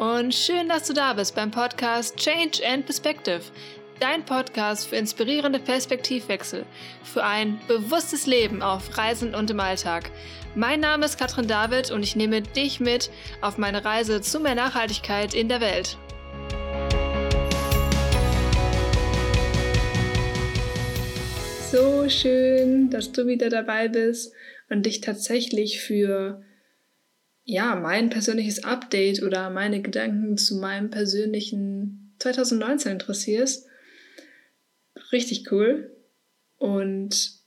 und schön, dass du da bist beim Podcast Change and Perspective. Dein Podcast für inspirierende Perspektivwechsel, für ein bewusstes Leben auf Reisen und im Alltag. Mein Name ist Katrin David und ich nehme dich mit auf meine Reise zu mehr Nachhaltigkeit in der Welt. So schön, dass du wieder dabei bist und dich tatsächlich für ja, mein persönliches Update oder meine Gedanken zu meinem persönlichen 2019 interessierst. Richtig cool. Und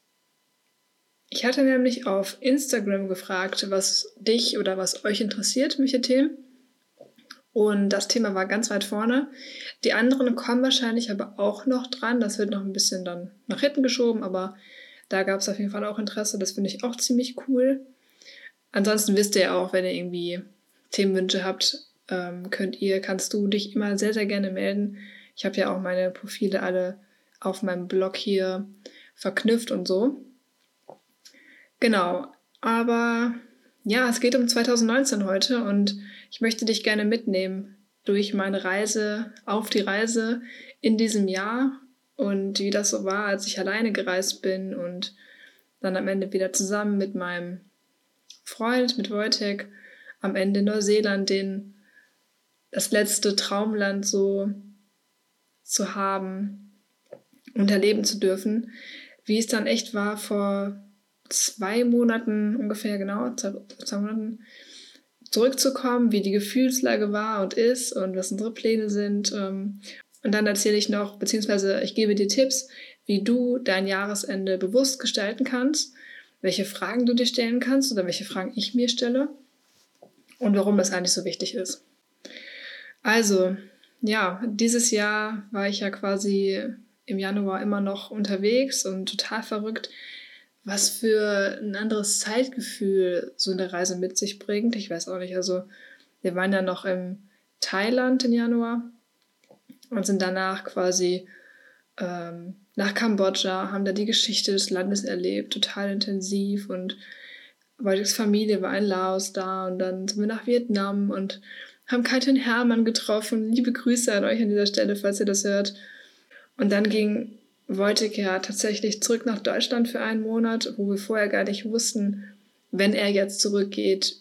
ich hatte nämlich auf Instagram gefragt, was dich oder was euch interessiert, welche Themen. Und das Thema war ganz weit vorne. Die anderen kommen wahrscheinlich aber auch noch dran. Das wird noch ein bisschen dann nach hinten geschoben, aber da gab es auf jeden Fall auch Interesse. Das finde ich auch ziemlich cool. Ansonsten wisst ihr auch, wenn ihr irgendwie Themenwünsche habt, ähm, könnt ihr, kannst du dich immer sehr, sehr gerne melden. Ich habe ja auch meine Profile alle auf meinem Blog hier verknüpft und so. Genau, aber ja, es geht um 2019 heute und ich möchte dich gerne mitnehmen durch meine Reise, auf die Reise in diesem Jahr und wie das so war, als ich alleine gereist bin und dann am Ende wieder zusammen mit meinem Freund, mit Wojtek, am Ende Neuseeland den, das letzte Traumland so zu haben und erleben zu dürfen, wie es dann echt war vor zwei Monaten ungefähr, genau, zwei, zwei Monaten, zurückzukommen, wie die Gefühlslage war und ist und was unsere Pläne sind. Ähm, und dann erzähle ich noch, beziehungsweise ich gebe dir Tipps, wie du dein Jahresende bewusst gestalten kannst welche Fragen du dir stellen kannst oder welche Fragen ich mir stelle und warum das eigentlich so wichtig ist. Also, ja, dieses Jahr war ich ja quasi im Januar immer noch unterwegs und total verrückt, was für ein anderes Zeitgefühl so eine Reise mit sich bringt. Ich weiß auch nicht, also wir waren ja noch im Thailand im Januar und sind danach quasi ähm, nach Kambodscha, haben da die Geschichte des Landes erlebt, total intensiv und Wojciechs Familie war in Laos da und dann sind wir nach Vietnam und haben Katrin Hermann getroffen. Liebe Grüße an euch an dieser Stelle, falls ihr das hört. Und dann ging Wojciech ja tatsächlich zurück nach Deutschland für einen Monat, wo wir vorher gar nicht wussten, wenn er jetzt zurückgeht,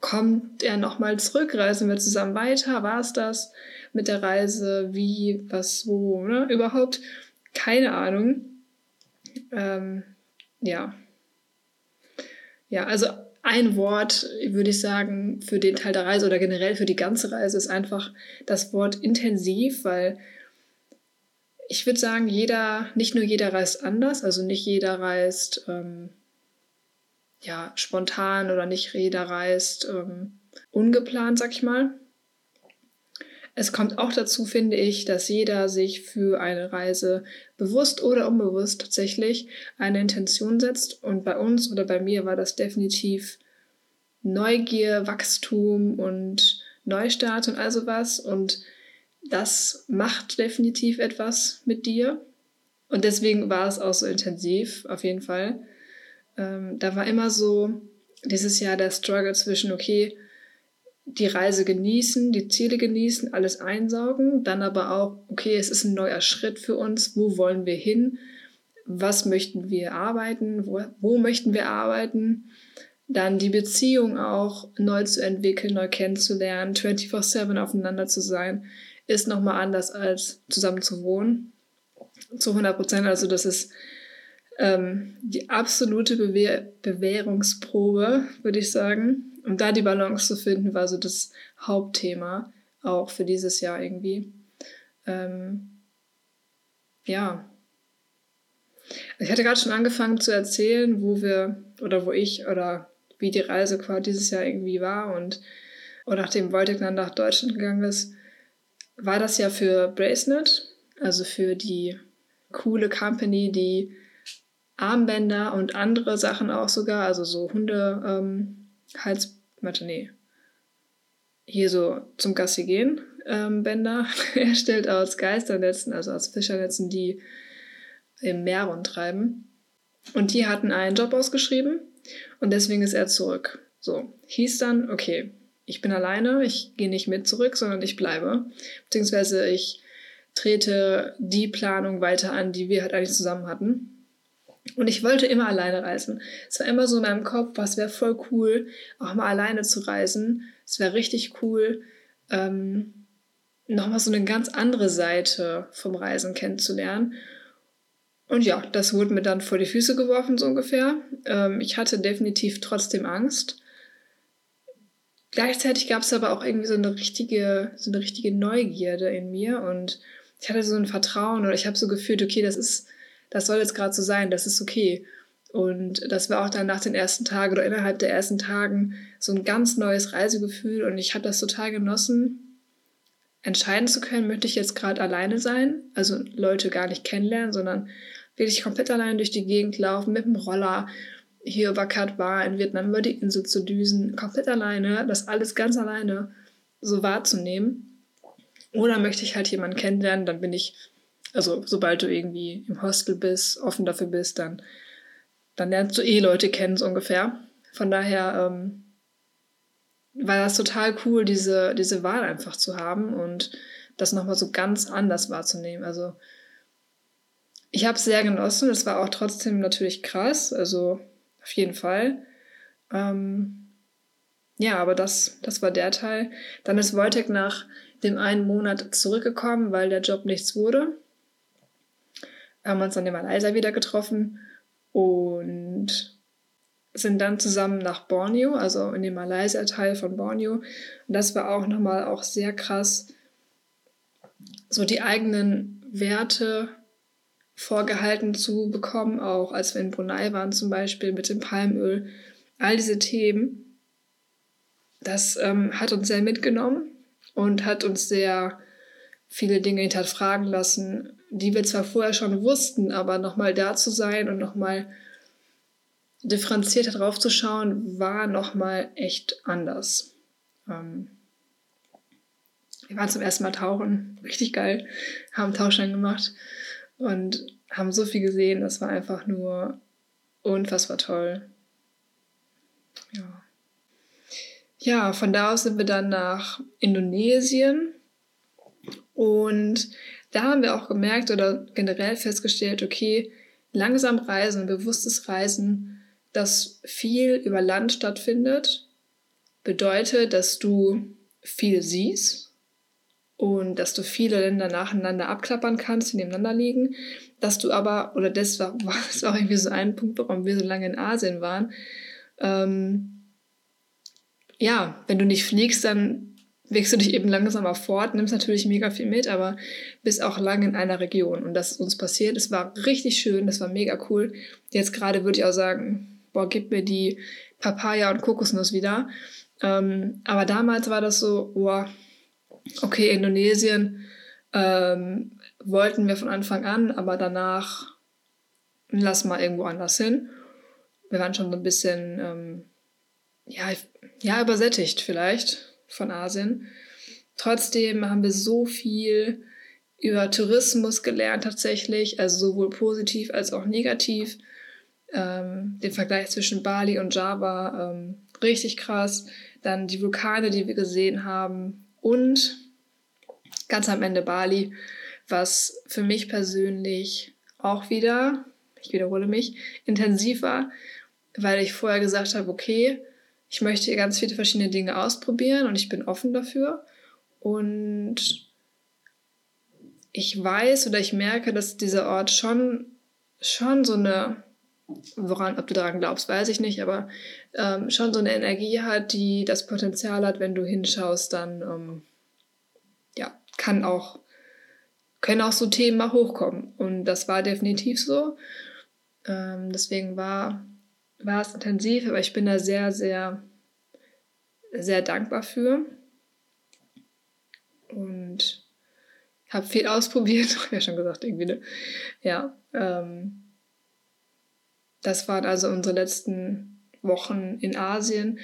kommt er nochmal zurück, reisen wir zusammen weiter, war es das? Mit der Reise, wie, was, wo, ne? Überhaupt keine Ahnung. Ähm, ja. Ja, also ein Wort, würde ich sagen, für den Teil der Reise oder generell für die ganze Reise ist einfach das Wort intensiv, weil ich würde sagen, jeder, nicht nur jeder reist anders, also nicht jeder reist ähm, ja, spontan oder nicht jeder reist ähm, ungeplant, sag ich mal. Es kommt auch dazu, finde ich, dass jeder sich für eine Reise bewusst oder unbewusst tatsächlich eine Intention setzt. Und bei uns oder bei mir war das definitiv Neugier, Wachstum und Neustart und all sowas. Und das macht definitiv etwas mit dir. Und deswegen war es auch so intensiv, auf jeden Fall. Ähm, da war immer so dieses Jahr der Struggle zwischen, okay, die Reise genießen, die Ziele genießen, alles einsaugen, dann aber auch, okay, es ist ein neuer Schritt für uns, wo wollen wir hin, was möchten wir arbeiten, wo, wo möchten wir arbeiten, dann die Beziehung auch neu zu entwickeln, neu kennenzulernen, 24-7 aufeinander zu sein, ist nochmal anders als zusammen zu wohnen. Zu 100 Prozent, also das ist ähm, die absolute Bewährungsprobe, würde ich sagen. Und da die Balance zu finden, war so das Hauptthema auch für dieses Jahr irgendwie. Ähm, ja. Ich hatte gerade schon angefangen zu erzählen, wo wir oder wo ich oder wie die Reise quasi dieses Jahr irgendwie war und, und nachdem Wojtek dann nach Deutschland gegangen ist, war das ja für Bracenet, also für die coole Company, die Armbänder und andere Sachen auch sogar, also so Hunde, ähm, Hals, warte, nee, hier so zum Gassi gehen ähm, Bänder erstellt aus Geisternetzen, also aus Fischernetzen, die im Meer rumtreiben. Und die hatten einen Job ausgeschrieben und deswegen ist er zurück. So, hieß dann, okay, ich bin alleine, ich gehe nicht mit zurück, sondern ich bleibe. Beziehungsweise ich trete die Planung weiter an, die wir halt eigentlich zusammen hatten. Und ich wollte immer alleine reisen. Es war immer so in meinem Kopf, was wäre voll cool, auch mal alleine zu reisen. Es wäre richtig cool, ähm, nochmal so eine ganz andere Seite vom Reisen kennenzulernen. Und ja, das wurde mir dann vor die Füße geworfen, so ungefähr. Ähm, ich hatte definitiv trotzdem Angst. Gleichzeitig gab es aber auch irgendwie so eine richtige, so eine richtige Neugierde in mir und ich hatte so ein Vertrauen oder ich habe so gefühlt, okay, das ist, das soll jetzt gerade so sein, das ist okay. Und das war auch dann nach den ersten Tagen oder innerhalb der ersten Tagen so ein ganz neues Reisegefühl und ich habe das total genossen, entscheiden zu können, möchte ich jetzt gerade alleine sein, also Leute gar nicht kennenlernen, sondern wirklich komplett allein durch die Gegend laufen mit dem Roller hier über Kat war in Vietnam über die Insel zu düsen, komplett alleine, das alles ganz alleine so wahrzunehmen. Oder möchte ich halt jemanden kennenlernen, dann bin ich, also sobald du irgendwie im Hostel bist, offen dafür bist, dann, dann lernst du eh Leute kennen, so ungefähr. Von daher ähm, war das total cool, diese, diese Wahl einfach zu haben und das nochmal so ganz anders wahrzunehmen. Also ich habe es sehr genossen. Es war auch trotzdem natürlich krass. Also auf jeden Fall. Ähm, ja, aber das, das war der Teil. Dann ist Wojtek nach dem einen Monat zurückgekommen, weil der Job nichts wurde. Haben uns dann in Malaysia wieder getroffen und sind dann zusammen nach Borneo, also in den Malaysia-Teil von Borneo. Und das war auch nochmal auch sehr krass, so die eigenen Werte vorgehalten zu bekommen, auch als wir in Brunei waren zum Beispiel mit dem Palmöl. All diese Themen, das ähm, hat uns sehr mitgenommen und hat uns sehr viele Dinge hinterfragen lassen, die wir zwar vorher schon wussten, aber nochmal da zu sein und nochmal differenzierter drauf zu schauen, war nochmal echt anders. Ähm, wir waren zum ersten Mal tauchen, richtig geil, haben Tauchschein gemacht und haben so viel gesehen. Das war einfach nur unfassbar toll. Ja. Ja, von da aus sind wir dann nach Indonesien und da haben wir auch gemerkt oder generell festgestellt, okay, langsam reisen, bewusstes Reisen, das viel über Land stattfindet, bedeutet, dass du viel siehst, und dass du viele Länder nacheinander abklappern kannst, die nebeneinander liegen, dass du aber, oder das war, das war irgendwie so ein Punkt, warum wir so lange in Asien waren, ähm, ja, wenn du nicht fliegst, dann wächst du dich eben langsamer fort, nimmst natürlich mega viel mit, aber bist auch lange in einer Region. Und das ist uns passiert. Es war richtig schön, das war mega cool. Jetzt gerade würde ich auch sagen, boah, gib mir die Papaya und Kokosnuss wieder. Ähm, aber damals war das so, boah, okay, Indonesien ähm, wollten wir von Anfang an, aber danach lass mal irgendwo anders hin. Wir waren schon so ein bisschen, ähm, ja, ja, übersättigt vielleicht von Asien. Trotzdem haben wir so viel über Tourismus gelernt tatsächlich, also sowohl positiv als auch negativ. Ähm, den Vergleich zwischen Bali und Java ähm, richtig krass. Dann die Vulkane, die wir gesehen haben, und ganz am Ende Bali, was für mich persönlich auch wieder, ich wiederhole mich, intensiv war, weil ich vorher gesagt habe, okay, ich möchte ganz viele verschiedene Dinge ausprobieren und ich bin offen dafür. Und ich weiß oder ich merke, dass dieser Ort schon, schon so eine, woran, ob du daran glaubst, weiß ich nicht, aber ähm, schon so eine Energie hat, die das Potenzial hat, wenn du hinschaust, dann ähm, ja, kann auch, können auch so Themen mal hochkommen. Und das war definitiv so. Ähm, deswegen war, war es intensiv, aber ich bin da sehr, sehr, sehr dankbar für. Und habe viel ausprobiert, habe ja schon gesagt, irgendwie, ne? Ja, ähm, das waren also unsere letzten Wochen in Asien,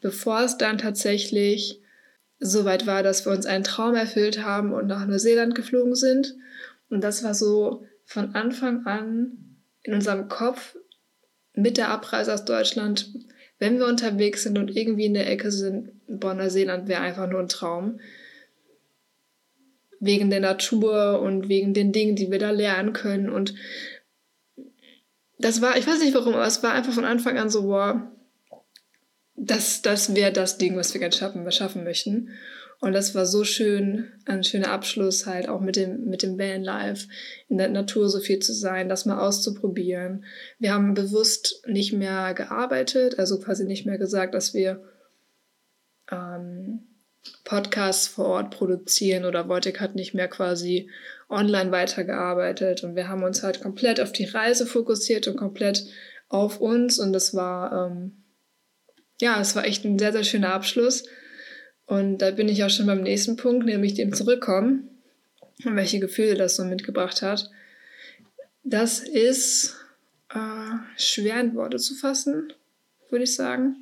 bevor es dann tatsächlich so weit war, dass wir uns einen Traum erfüllt haben und nach Neuseeland geflogen sind. Und das war so von Anfang an in unserem Kopf mit der Abreise aus Deutschland, wenn wir unterwegs sind und irgendwie in der Ecke sind, Bonner Seeland wäre einfach nur ein Traum. Wegen der Natur und wegen den Dingen, die wir da lernen können. Und das war, ich weiß nicht warum, aber es war einfach von Anfang an so, boah, das, das wäre das Ding, was wir gerne schaffen, schaffen möchten. Und das war so schön, ein schöner Abschluss halt auch mit dem, mit dem Vanlife, in der Natur so viel zu sein, das mal auszuprobieren. Wir haben bewusst nicht mehr gearbeitet, also quasi nicht mehr gesagt, dass wir ähm, Podcasts vor Ort produzieren oder Wojtek hat nicht mehr quasi online weitergearbeitet. Und wir haben uns halt komplett auf die Reise fokussiert und komplett auf uns. Und das war, ähm, ja, es war echt ein sehr, sehr schöner Abschluss und da bin ich auch schon beim nächsten Punkt, nämlich dem Zurückkommen und welche Gefühle das so mitgebracht hat. Das ist äh, schwer in Worte zu fassen, würde ich sagen.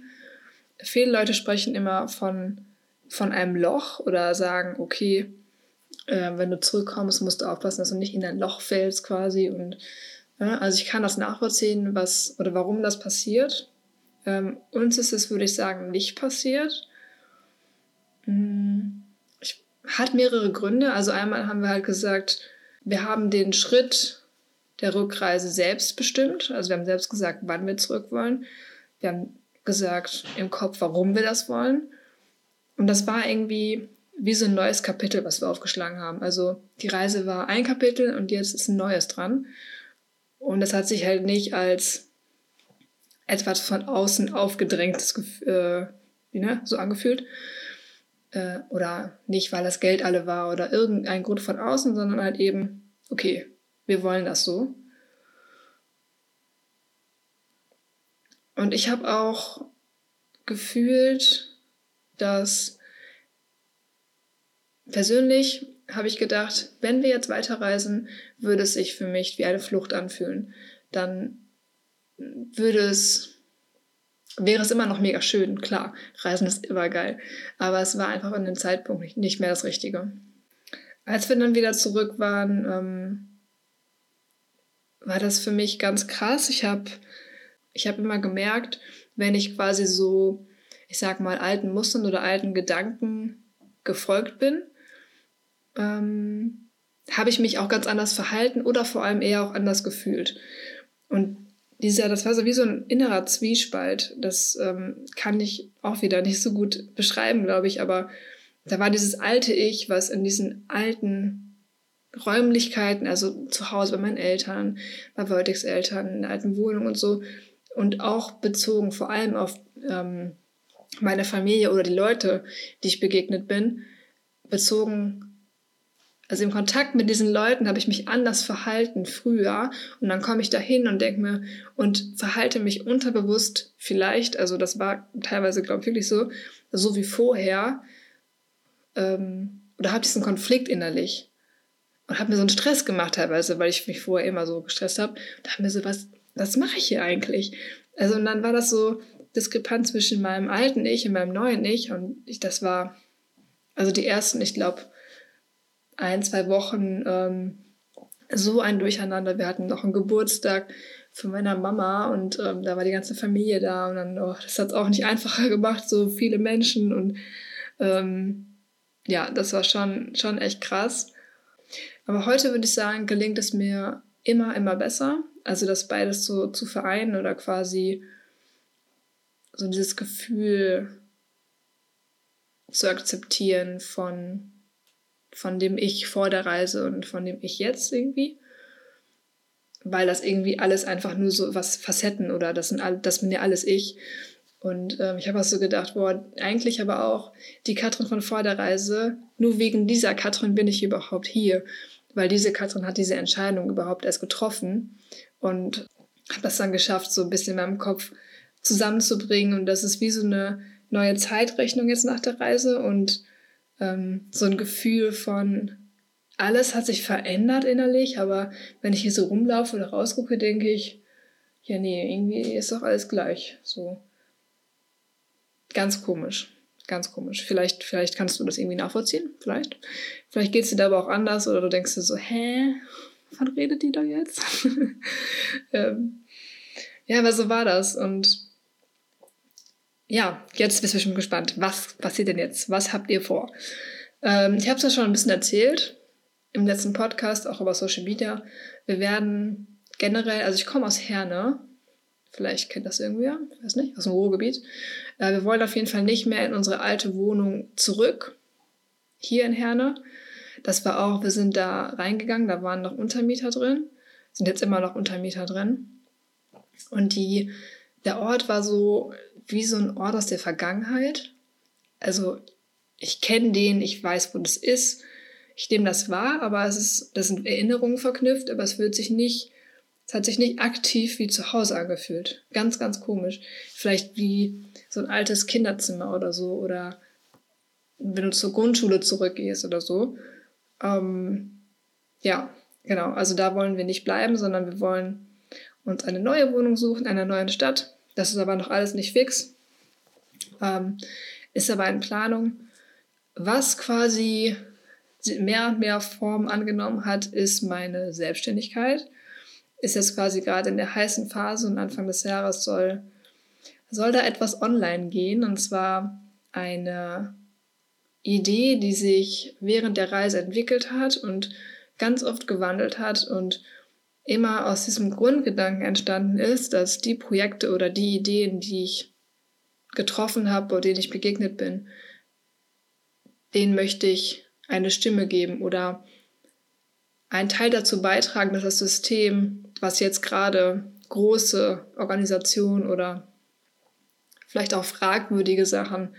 Viele Leute sprechen immer von, von einem Loch oder sagen, okay, äh, wenn du zurückkommst, musst du aufpassen, dass du nicht in ein Loch fällst quasi. Und ja, also ich kann das nachvollziehen, was oder warum das passiert. Ähm, uns ist es, würde ich sagen, nicht passiert. Mm, ich, hat mehrere Gründe. Also einmal haben wir halt gesagt, wir haben den Schritt der Rückreise selbst bestimmt. Also wir haben selbst gesagt, wann wir zurück wollen. Wir haben gesagt im Kopf, warum wir das wollen. Und das war irgendwie wie so ein neues Kapitel, was wir aufgeschlagen haben. Also die Reise war ein Kapitel und jetzt ist ein neues dran. Und das hat sich halt nicht als etwas von außen aufgedrängtes äh, ne, so angefühlt, äh, oder nicht, weil das Geld alle war oder irgendein Grund von außen, sondern halt eben, okay, wir wollen das so. Und ich habe auch gefühlt, dass persönlich habe ich gedacht, wenn wir jetzt weiterreisen, würde es sich für mich wie eine Flucht anfühlen. Dann würde es wäre es immer noch mega schön, klar. Reisen ist immer geil. Aber es war einfach an dem Zeitpunkt nicht mehr das Richtige. Als wir dann wieder zurück waren, ähm, war das für mich ganz krass. Ich habe ich hab immer gemerkt, wenn ich quasi so, ich sag mal, alten Mustern oder alten Gedanken gefolgt bin, ähm, habe ich mich auch ganz anders verhalten oder vor allem eher auch anders gefühlt. Und dieser, das war so wie so ein innerer Zwiespalt. Das ähm, kann ich auch wieder nicht so gut beschreiben, glaube ich, aber da war dieses alte Ich, was in diesen alten Räumlichkeiten, also zu Hause bei meinen Eltern, bei Voltex Eltern, in der alten Wohnung und so, und auch bezogen vor allem auf ähm, meine Familie oder die Leute, die ich begegnet bin, bezogen also im Kontakt mit diesen Leuten habe ich mich anders verhalten früher und dann komme ich da hin und denke mir und verhalte mich unterbewusst vielleicht, also das war teilweise, glaube ich, wirklich so, so wie vorher, ähm, oder habe diesen Konflikt innerlich und habe mir so einen Stress gemacht teilweise, weil ich mich vorher immer so gestresst habe. Da habe mir so, was, was mache ich hier eigentlich? Also und dann war das so diskrepant zwischen meinem alten Ich und meinem neuen Ich und ich, das war, also die ersten, ich glaube, ein, zwei Wochen ähm, so ein Durcheinander. Wir hatten noch einen Geburtstag von meiner Mama und ähm, da war die ganze Familie da und dann, oh, das hat es auch nicht einfacher gemacht, so viele Menschen und ähm, ja, das war schon, schon echt krass. Aber heute würde ich sagen, gelingt es mir immer, immer besser. Also das beides so zu vereinen oder quasi so dieses Gefühl zu akzeptieren von von dem Ich vor der Reise und von dem Ich jetzt irgendwie. Weil das irgendwie alles einfach nur so was Facetten oder das sind all, das bin ja alles ich. Und ähm, ich habe auch so gedacht, boah, eigentlich aber auch die Katrin von vor der Reise, nur wegen dieser Katrin bin ich überhaupt hier. Weil diese Katrin hat diese Entscheidung überhaupt erst getroffen und habe das dann geschafft, so ein bisschen in meinem Kopf zusammenzubringen. Und das ist wie so eine neue Zeitrechnung jetzt nach der Reise. Und ähm, so ein Gefühl von, alles hat sich verändert innerlich, aber wenn ich hier so rumlaufe oder rausgucke, denke ich, ja, nee, irgendwie ist doch alles gleich. So. Ganz komisch. Ganz komisch. Vielleicht, vielleicht kannst du das irgendwie nachvollziehen. Vielleicht. Vielleicht geht es dir da aber auch anders oder du denkst dir so, hä? Wann redet die da jetzt? ähm, ja, aber so war das. Und ja, jetzt bist du bestimmt gespannt. Was passiert denn jetzt? Was habt ihr vor? Ähm, ich habe es ja schon ein bisschen erzählt im letzten Podcast, auch über Social Media. Wir werden generell, also ich komme aus Herne, vielleicht kennt das irgendwer, ich weiß nicht, aus dem Ruhrgebiet. Äh, wir wollen auf jeden Fall nicht mehr in unsere alte Wohnung zurück, hier in Herne. Das war auch, wir sind da reingegangen, da waren noch Untermieter drin, sind jetzt immer noch Untermieter drin. Und die, der Ort war so wie so ein Ort aus der Vergangenheit. Also ich kenne den, ich weiß, wo das ist, ich nehme das wahr, aber es ist, das sind Erinnerungen verknüpft, aber es wird sich nicht, es hat sich nicht aktiv wie zu Hause angefühlt. Ganz, ganz komisch. Vielleicht wie so ein altes Kinderzimmer oder so oder wenn du zur Grundschule zurückgehst oder so. Ähm, ja, genau. Also da wollen wir nicht bleiben, sondern wir wollen uns eine neue Wohnung suchen, in einer neuen Stadt. Das ist aber noch alles nicht fix. Ähm, ist aber in Planung. Was quasi mehr und mehr Form angenommen hat, ist meine Selbstständigkeit. Ist jetzt quasi gerade in der heißen Phase und Anfang des Jahres soll, soll da etwas online gehen. Und zwar eine Idee, die sich während der Reise entwickelt hat und ganz oft gewandelt hat und immer aus diesem Grundgedanken entstanden ist, dass die Projekte oder die Ideen, die ich getroffen habe oder denen ich begegnet bin, denen möchte ich eine Stimme geben oder einen Teil dazu beitragen, dass das System, was jetzt gerade große Organisationen oder vielleicht auch fragwürdige Sachen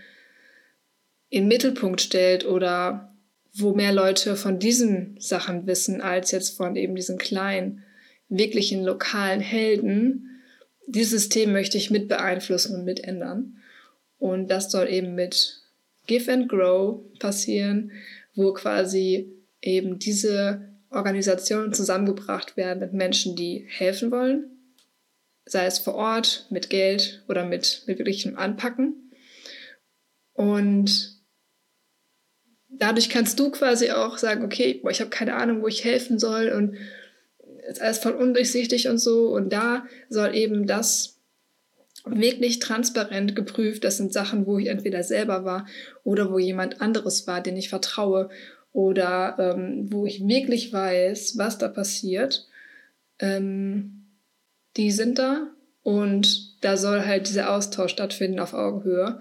in Mittelpunkt stellt oder wo mehr Leute von diesen Sachen wissen als jetzt von eben diesen kleinen, wirklichen lokalen Helden. Dieses System möchte ich mit beeinflussen und mit ändern. Und das soll eben mit Give and Grow passieren, wo quasi eben diese Organisationen zusammengebracht werden mit Menschen, die helfen wollen, sei es vor Ort, mit Geld oder mit, mit wirklichem Anpacken. Und dadurch kannst du quasi auch sagen, okay, ich habe keine Ahnung, wo ich helfen soll und ist alles voll undurchsichtig und so. Und da soll eben das wirklich transparent geprüft. Das sind Sachen, wo ich entweder selber war oder wo jemand anderes war, den ich vertraue oder ähm, wo ich wirklich weiß, was da passiert. Ähm, die sind da und da soll halt dieser Austausch stattfinden auf Augenhöhe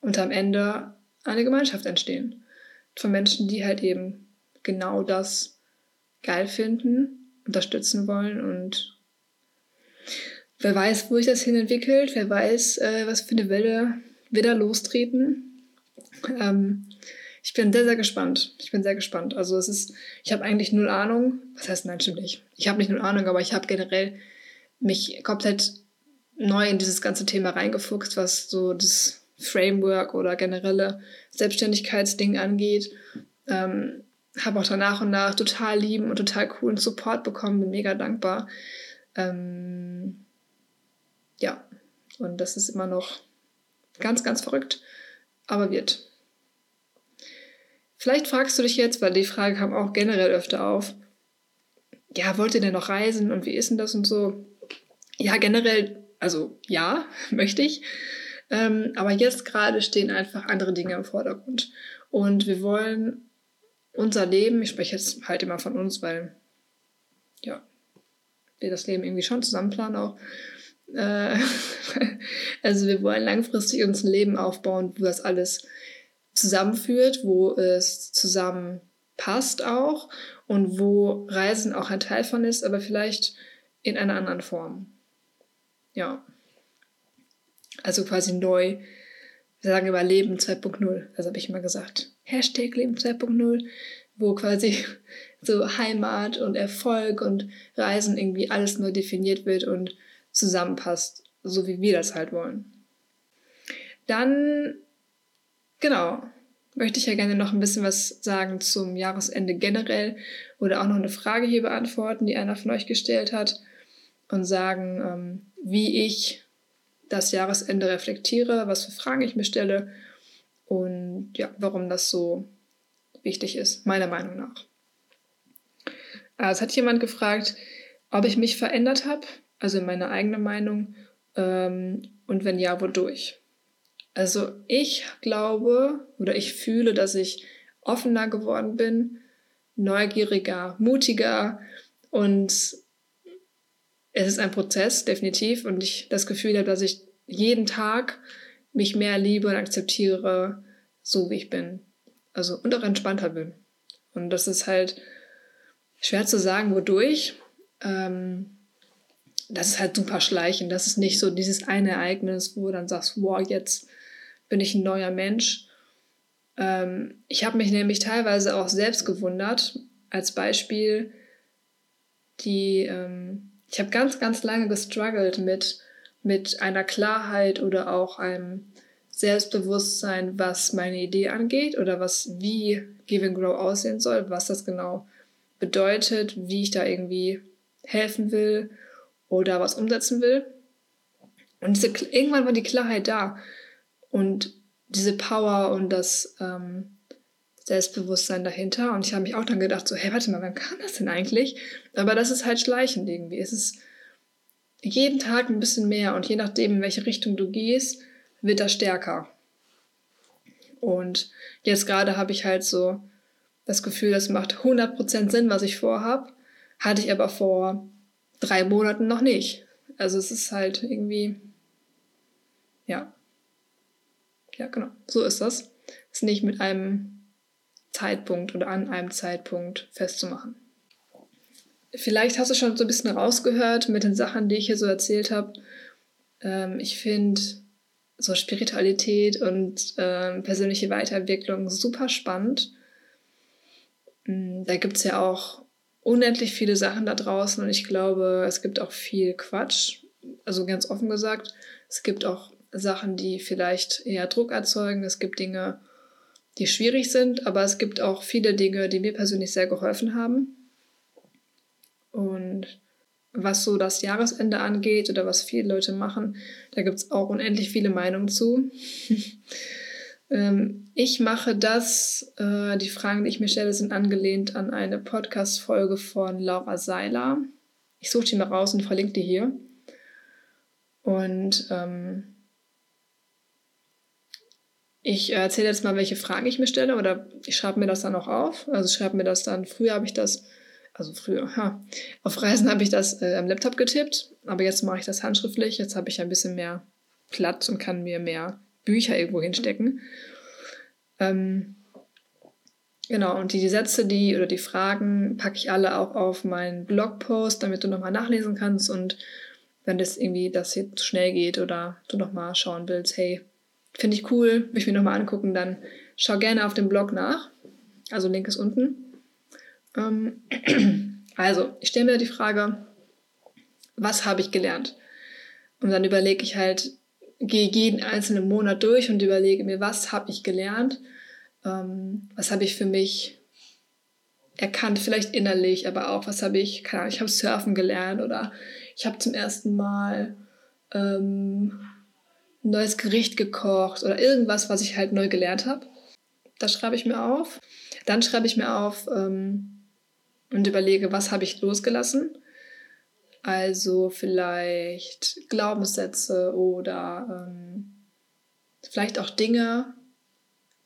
und am Ende eine Gemeinschaft entstehen von Menschen, die halt eben genau das geil finden, unterstützen wollen und wer weiß, wo sich das hin entwickelt, wer weiß, äh, was für eine Welle wir da lostreten. Ähm, ich bin sehr, sehr gespannt. Ich bin sehr gespannt. Also es ist, ich habe eigentlich null Ahnung. Was heißt nein, stimmt nicht. Ich habe nicht null Ahnung, aber ich habe generell mich komplett neu in dieses ganze Thema reingefuchst, was so das Framework oder generelle Selbstständigkeitsding angeht. Ähm, habe auch da nach und nach total lieben und total coolen Support bekommen, bin mega dankbar. Ähm, ja, und das ist immer noch ganz, ganz verrückt, aber wird. Vielleicht fragst du dich jetzt, weil die Frage kam auch generell öfter auf, ja, wollt ihr denn noch reisen und wie ist denn das und so? Ja, generell, also ja, möchte ich. Ähm, aber jetzt gerade stehen einfach andere Dinge im Vordergrund. Und wir wollen unser Leben, ich spreche jetzt halt immer von uns, weil ja, wir das Leben irgendwie schon zusammen planen auch. Äh, also wir wollen langfristig uns ein Leben aufbauen, wo das alles zusammenführt, wo es zusammenpasst auch und wo Reisen auch ein Teil von ist, aber vielleicht in einer anderen Form. Ja. Also quasi neu. Wir sagen immer Leben 2.0. Das habe ich immer gesagt. Hashtag Leben 2.0, wo quasi so Heimat und Erfolg und Reisen irgendwie alles neu definiert wird und zusammenpasst, so wie wir das halt wollen. Dann, genau, möchte ich ja gerne noch ein bisschen was sagen zum Jahresende generell oder auch noch eine Frage hier beantworten, die einer von euch gestellt hat und sagen, ähm, wie ich das Jahresende reflektiere, was für Fragen ich mir stelle und ja, warum das so wichtig ist, meiner Meinung nach. Ah, es hat jemand gefragt, ob ich mich verändert habe, also in meiner eigenen Meinung, ähm, und wenn ja, wodurch. Also ich glaube oder ich fühle, dass ich offener geworden bin, neugieriger, mutiger und es ist ein Prozess, definitiv. Und ich das Gefühl habe, dass ich jeden Tag mich mehr liebe und akzeptiere, so wie ich bin. Also und auch entspannter bin. Und das ist halt schwer zu sagen, wodurch. Ähm, das ist halt super schleichend. Das ist nicht so dieses eine Ereignis, wo du dann sagst, wow, jetzt bin ich ein neuer Mensch. Ähm, ich habe mich nämlich teilweise auch selbst gewundert. Als Beispiel, die, ähm, ich habe ganz, ganz lange gestruggelt mit, mit einer Klarheit oder auch einem Selbstbewusstsein, was meine Idee angeht oder was wie Give and Grow aussehen soll, was das genau bedeutet, wie ich da irgendwie helfen will oder was umsetzen will. Und diese, irgendwann war die Klarheit da. Und diese Power und das ähm, Selbstbewusstsein dahinter. Und ich habe mich auch dann gedacht, so, hey, warte mal, wann kam das denn eigentlich? Aber das ist halt schleichend irgendwie. Es ist jeden Tag ein bisschen mehr und je nachdem, in welche Richtung du gehst, wird das stärker. Und jetzt gerade habe ich halt so das Gefühl, das macht 100% Sinn, was ich vorhabe. Hatte ich aber vor drei Monaten noch nicht. Also es ist halt irgendwie, ja, ja, genau. So ist das. Ist nicht mit einem Zeitpunkt oder an einem Zeitpunkt festzumachen. Vielleicht hast du schon so ein bisschen rausgehört mit den Sachen, die ich hier so erzählt habe. Ähm, ich finde so Spiritualität und ähm, persönliche Weiterentwicklung super spannend. Mm, da gibt es ja auch unendlich viele Sachen da draußen und ich glaube, es gibt auch viel Quatsch. Also ganz offen gesagt, es gibt auch Sachen, die vielleicht eher Druck erzeugen. Es gibt Dinge, die schwierig sind, aber es gibt auch viele Dinge, die mir persönlich sehr geholfen haben. Und was so das Jahresende angeht oder was viele Leute machen, da gibt es auch unendlich viele Meinungen zu. ähm, ich mache das, äh, die Fragen, die ich mir stelle, sind angelehnt an eine Podcast-Folge von Laura Seiler. Ich suche die mal raus und verlinke die hier. Und ähm, ich erzähle jetzt mal, welche Fragen ich mir stelle oder ich schreibe mir das dann auch auf. Also schreibe mir das dann, früher habe ich das, also früher, ha, auf Reisen habe ich das äh, am Laptop getippt, aber jetzt mache ich das handschriftlich. Jetzt habe ich ein bisschen mehr Platz und kann mir mehr Bücher irgendwo hinstecken. Ähm, genau, und die, Sätze, die oder die Fragen packe ich alle auch auf meinen Blogpost, damit du nochmal nachlesen kannst und wenn das irgendwie das hier zu schnell geht oder du nochmal schauen willst, hey, Finde ich cool, will ich mir nochmal angucken, dann schau gerne auf dem Blog nach. Also Link ist unten. Ähm, also, ich stelle mir die Frage, was habe ich gelernt? Und dann überlege ich halt, gehe jeden einzelnen Monat durch und überlege mir, was habe ich gelernt? Ähm, was habe ich für mich erkannt, vielleicht innerlich, aber auch, was habe ich, keine Ahnung, ich habe Surfen gelernt oder ich habe zum ersten Mal ähm, ein neues Gericht gekocht oder irgendwas, was ich halt neu gelernt habe. Das schreibe ich mir auf. Dann schreibe ich mir auf ähm, und überlege, was habe ich losgelassen. Also vielleicht Glaubenssätze oder ähm, vielleicht auch Dinge,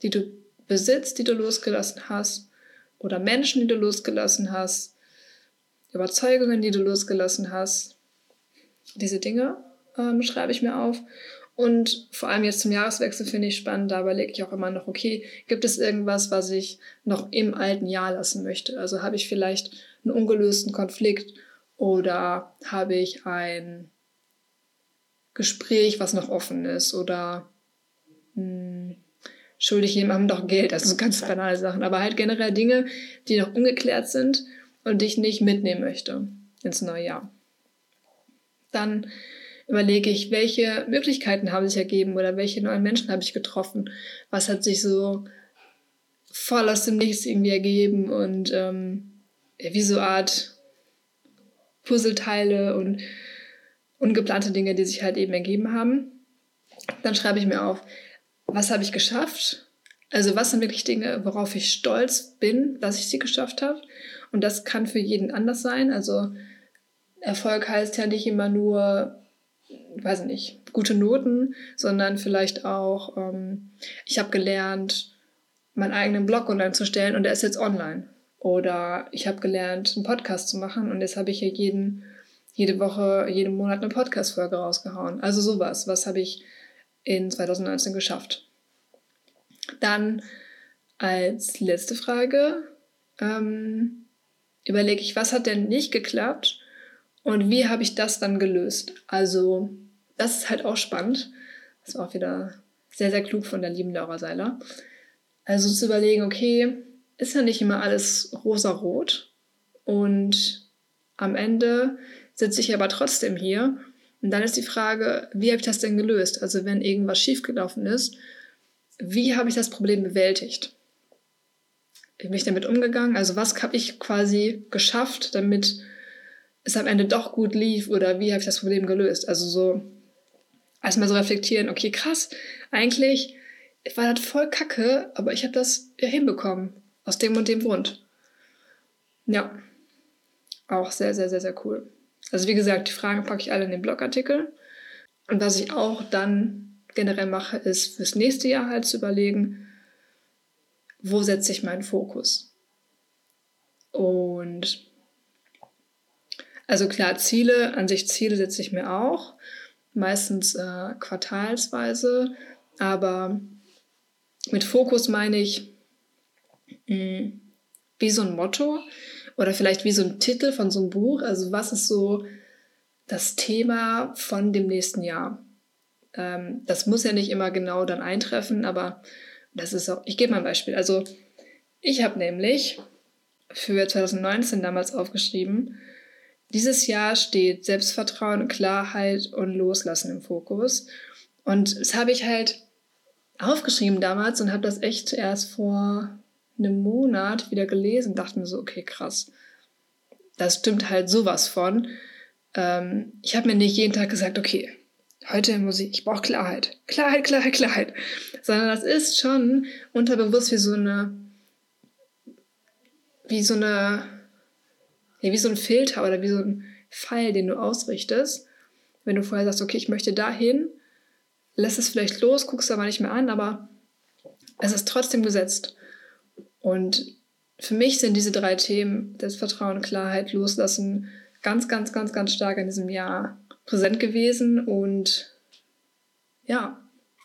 die du besitzt, die du losgelassen hast. Oder Menschen, die du losgelassen hast. Überzeugungen, die du losgelassen hast. Diese Dinge ähm, schreibe ich mir auf. Und vor allem jetzt zum Jahreswechsel finde ich spannend, da überlege ich auch immer noch, okay, gibt es irgendwas, was ich noch im alten Jahr lassen möchte? Also habe ich vielleicht einen ungelösten Konflikt oder habe ich ein Gespräch, was noch offen ist oder mh, hm, schulde ich jemandem noch Geld? Also ganz banale Sachen, aber halt generell Dinge, die noch ungeklärt sind und die ich nicht mitnehmen möchte ins neue Jahr. Dann überlege ich, welche Möglichkeiten haben sich ergeben oder welche neuen Menschen habe ich getroffen. Was hat sich so voll aus dem Nichts irgendwie ergeben und ähm, wie so Art Puzzleteile und ungeplante Dinge, die sich halt eben ergeben haben. Dann schreibe ich mir auf, was habe ich geschafft? Also was sind wirklich Dinge, worauf ich stolz bin, dass ich sie geschafft habe? Und das kann für jeden anders sein. Also Erfolg heißt ja nicht immer nur weiß ich nicht, gute Noten, sondern vielleicht auch, ähm, ich habe gelernt, meinen eigenen Blog online zu stellen und der ist jetzt online. Oder ich habe gelernt, einen Podcast zu machen und jetzt habe ich hier jeden, jede Woche, jeden Monat eine Podcast-Folge rausgehauen. Also sowas. Was habe ich in 2019 geschafft? Dann als letzte Frage ähm, überlege ich, was hat denn nicht geklappt und wie habe ich das dann gelöst? Also, das ist halt auch spannend. Das war auch wieder sehr, sehr klug von der lieben Laura Seiler. Also zu überlegen, okay, ist ja nicht immer alles rosa-rot und am Ende sitze ich aber trotzdem hier. Und dann ist die Frage, wie habe ich das denn gelöst? Also wenn irgendwas schiefgelaufen ist, wie habe ich das Problem bewältigt? Bin ich damit umgegangen? Also was habe ich quasi geschafft, damit es am Ende doch gut lief oder wie habe ich das Problem gelöst? Also so erstmal so reflektieren, okay, krass, eigentlich war das voll kacke, aber ich habe das ja hinbekommen. Aus dem und dem Grund. Ja, auch sehr, sehr, sehr, sehr cool. Also wie gesagt, die Fragen packe ich alle in den Blogartikel. Und was ich auch dann generell mache, ist fürs nächste Jahr halt zu überlegen, wo setze ich meinen Fokus. Und also klar, Ziele, an sich Ziele setze ich mir auch, meistens äh, quartalsweise, aber mit Fokus meine ich mh, mm, wie so ein Motto oder vielleicht wie so ein Titel von so einem Buch. Also was ist so das Thema von dem nächsten Jahr? Ähm, das muss ja nicht immer genau dann eintreffen, aber das ist auch, ich gebe mal ein Beispiel. Also ich habe nämlich für 2019 damals aufgeschrieben, dieses Jahr steht Selbstvertrauen, Klarheit und Loslassen im Fokus. Und das habe ich halt aufgeschrieben damals und habe das echt erst vor einem Monat wieder gelesen. Dachte mir so, okay, krass. Das stimmt halt sowas von. Ähm, ich habe mir nicht jeden Tag gesagt, okay, heute muss ich, ich brauche Klarheit. Klarheit, Klarheit, Klarheit. Sondern das ist schon unterbewusst wie so eine, wie so eine ja, wie so ein Filter oder wie so ein Pfeil, den du ausrichtest. Wenn du vorher sagst, okay, ich möchte dahin, lässt es vielleicht los, guckst aber nicht mehr an, aber es ist trotzdem gesetzt. Und für mich sind diese drei Themen, das Vertrauen, Klarheit, Loslassen, ganz, ganz, ganz, ganz stark in diesem Jahr präsent gewesen. Und ja,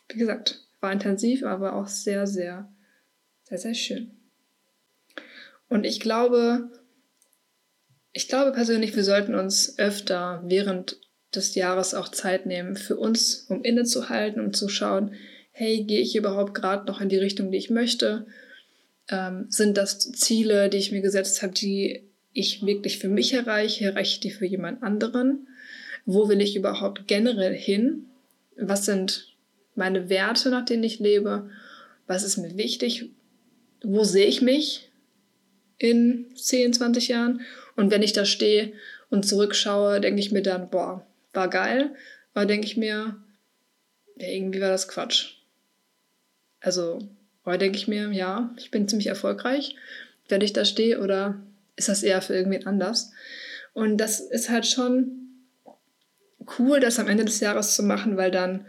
wie gesagt, war intensiv, aber auch sehr, sehr, sehr, sehr schön. Und ich glaube, ich glaube persönlich, wir sollten uns öfter während des Jahres auch Zeit nehmen für uns, um innezuhalten und zu schauen, hey, gehe ich überhaupt gerade noch in die Richtung, die ich möchte? Ähm, sind das Ziele, die ich mir gesetzt habe, die ich wirklich für mich erreiche? Erreiche ich die für jemand anderen? Wo will ich überhaupt generell hin? Was sind meine Werte, nach denen ich lebe? Was ist mir wichtig? Wo sehe ich mich in 10, 20 Jahren? Und wenn ich da stehe und zurückschaue, denke ich mir dann, boah, war geil. Aber denke ich mir, ja, irgendwie war das Quatsch. Also, heute denke ich mir, ja, ich bin ziemlich erfolgreich, wenn ich da stehe, oder ist das eher für irgendwen anders? Und das ist halt schon cool, das am Ende des Jahres zu machen, weil dann,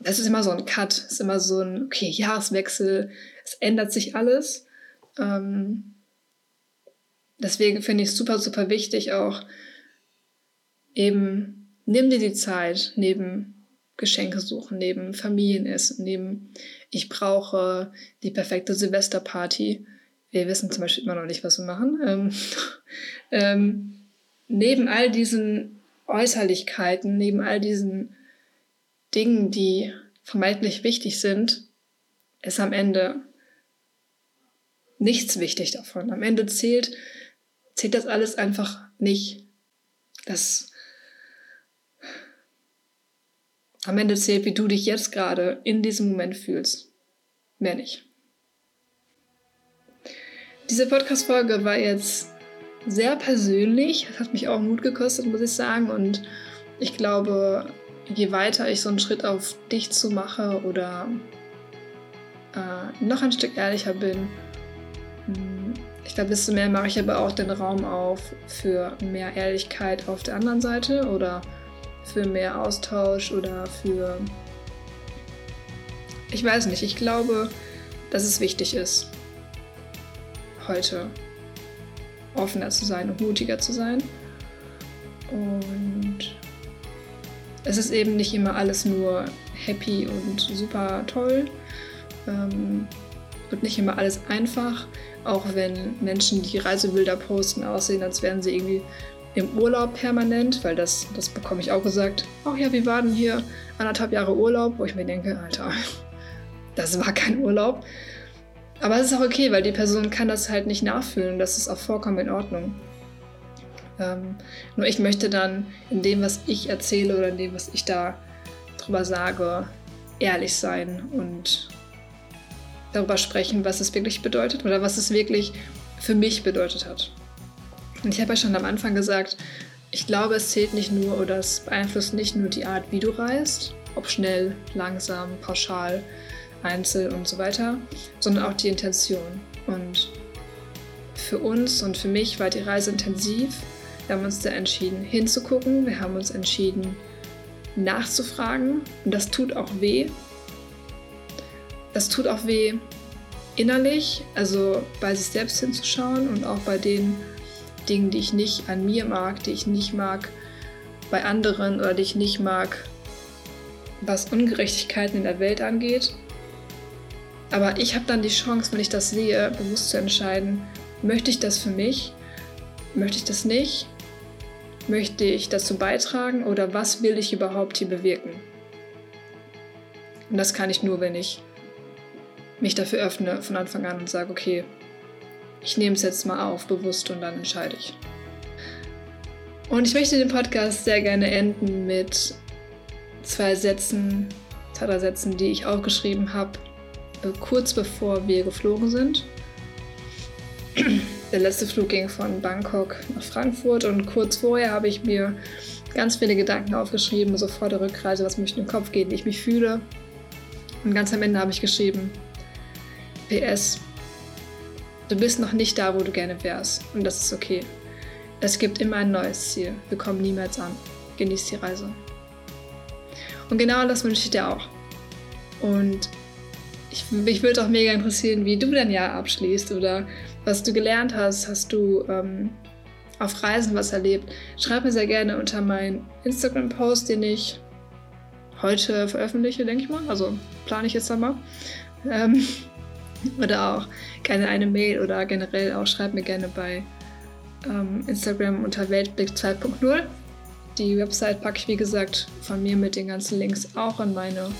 das ist immer so ein Cut, ist immer so ein, okay, Jahreswechsel, es ändert sich alles. Ähm, deswegen finde ich es super, super wichtig auch eben, nimm dir die Zeit neben Geschenke suchen, neben Familienessen, neben ich brauche die perfekte Silvesterparty. Wir wissen zum Beispiel immer noch nicht, was wir machen. Ähm, ähm, neben all diesen Äußerlichkeiten, neben all diesen Dingen, die vermeintlich wichtig sind, ist am Ende nichts wichtig davon. Am Ende zählt, zählt das alles einfach nicht. Das am Ende zählt, wie du dich jetzt gerade in diesem Moment fühlst. Mehr nicht. Diese Podcast-Folge war jetzt sehr persönlich. Es hat mich auch Mut gekostet, muss ich sagen. Und ich glaube, je weiter ich so einen Schritt auf dich zu mache oder äh, noch ein Stück ehrlicher bin, ich glaube, desto mehr mache ich aber auch den Raum auf für mehr Ehrlichkeit auf der anderen Seite oder für mehr Austausch oder für... Ich weiß nicht, ich glaube, dass es wichtig ist, heute offener zu sein und mutiger zu sein. Und es ist eben nicht immer alles nur happy und super toll. Ähm, wird nicht immer alles einfach, auch wenn Menschen, die Reisebilder posten, aussehen, als wären sie irgendwie im Urlaub permanent, weil das, das bekomme ich auch gesagt. Ach ja, wir waren hier anderthalb Jahre Urlaub, wo ich mir denke, Alter, das war kein Urlaub. Aber es ist auch okay, weil die Person kann das halt nicht nachfühlen. Das ist auch vollkommen in Ordnung. Ähm, nur ich möchte dann in dem, was ich erzähle oder in dem, was ich da drüber sage, ehrlich sein und darüber sprechen, was es wirklich bedeutet oder was es wirklich für mich bedeutet hat. Und ich habe ja schon am Anfang gesagt, ich glaube, es zählt nicht nur oder es beeinflusst nicht nur die Art, wie du reist, ob schnell, langsam, pauschal, einzeln und so weiter, sondern auch die Intention. Und für uns und für mich war die Reise intensiv wir haben uns da entschieden, hinzugucken. Wir haben uns entschieden, nachzufragen. Und das tut auch weh. Das tut auch weh innerlich, also bei sich selbst hinzuschauen und auch bei den Dingen, die ich nicht an mir mag, die ich nicht mag bei anderen oder die ich nicht mag, was Ungerechtigkeiten in der Welt angeht. Aber ich habe dann die Chance, wenn ich das sehe, bewusst zu entscheiden, möchte ich das für mich, möchte ich das nicht Möchte ich dazu beitragen oder was will ich überhaupt hier bewirken? Und das kann ich nur, wenn ich mich dafür öffne von Anfang an und sage, okay, ich nehme es jetzt mal auf, bewusst und dann entscheide ich. Und ich möchte den Podcast sehr gerne enden mit zwei Sätzen, zwei, drei Sätzen, die ich aufgeschrieben habe, äh, kurz bevor wir geflogen sind. Der letzte Flug ging von Bangkok nach Frankfurt und kurz vorher habe ich mir ganz viele Gedanken aufgeschrieben, so vor der Rückreise, was mir durch den Kopf geht, wie ich mich fühle. Und ganz am Ende habe ich geschrieben, PS, du bist noch nicht da, wo du gerne wärst und das ist okay. Es gibt immer ein neues Ziel. Wir kommen niemals an. Genieß die Reise. Und genau das wünsche ich dir auch. Und ich, mich würde auch mega interessieren, wie du dein Jahr abschließt oder was du gelernt hast. Hast du ähm, auf Reisen was erlebt? Schreib mir sehr gerne unter meinen Instagram-Post, den ich heute veröffentliche, denke ich mal. Also plane ich jetzt einmal. Ähm, oder auch gerne eine Mail oder generell auch schreib mir gerne bei ähm, Instagram unter Weltblick 2.0. Die Website packe ich wie gesagt von mir mit den ganzen Links auch in meine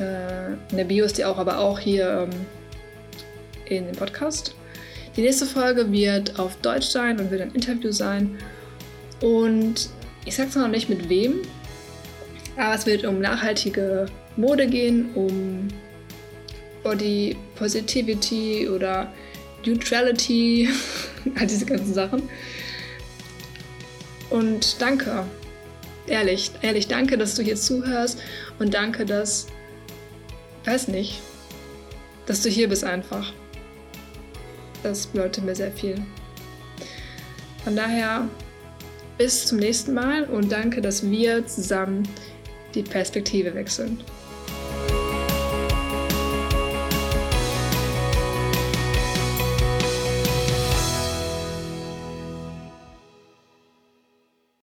äh, in der Bio ist die auch, aber auch hier ähm, in dem Podcast. Die nächste Folge wird auf Deutsch sein und wird ein Interview sein. Und ich sag's noch nicht mit wem, aber es wird um nachhaltige Mode gehen, um Body Positivity oder Neutrality, all diese ganzen Sachen. Und danke, ehrlich, ehrlich, danke, dass du hier zuhörst und danke, dass, weiß nicht, dass du hier bist einfach. Das bedeutet mir sehr viel. Von daher bis zum nächsten Mal und danke, dass wir zusammen die Perspektive wechseln.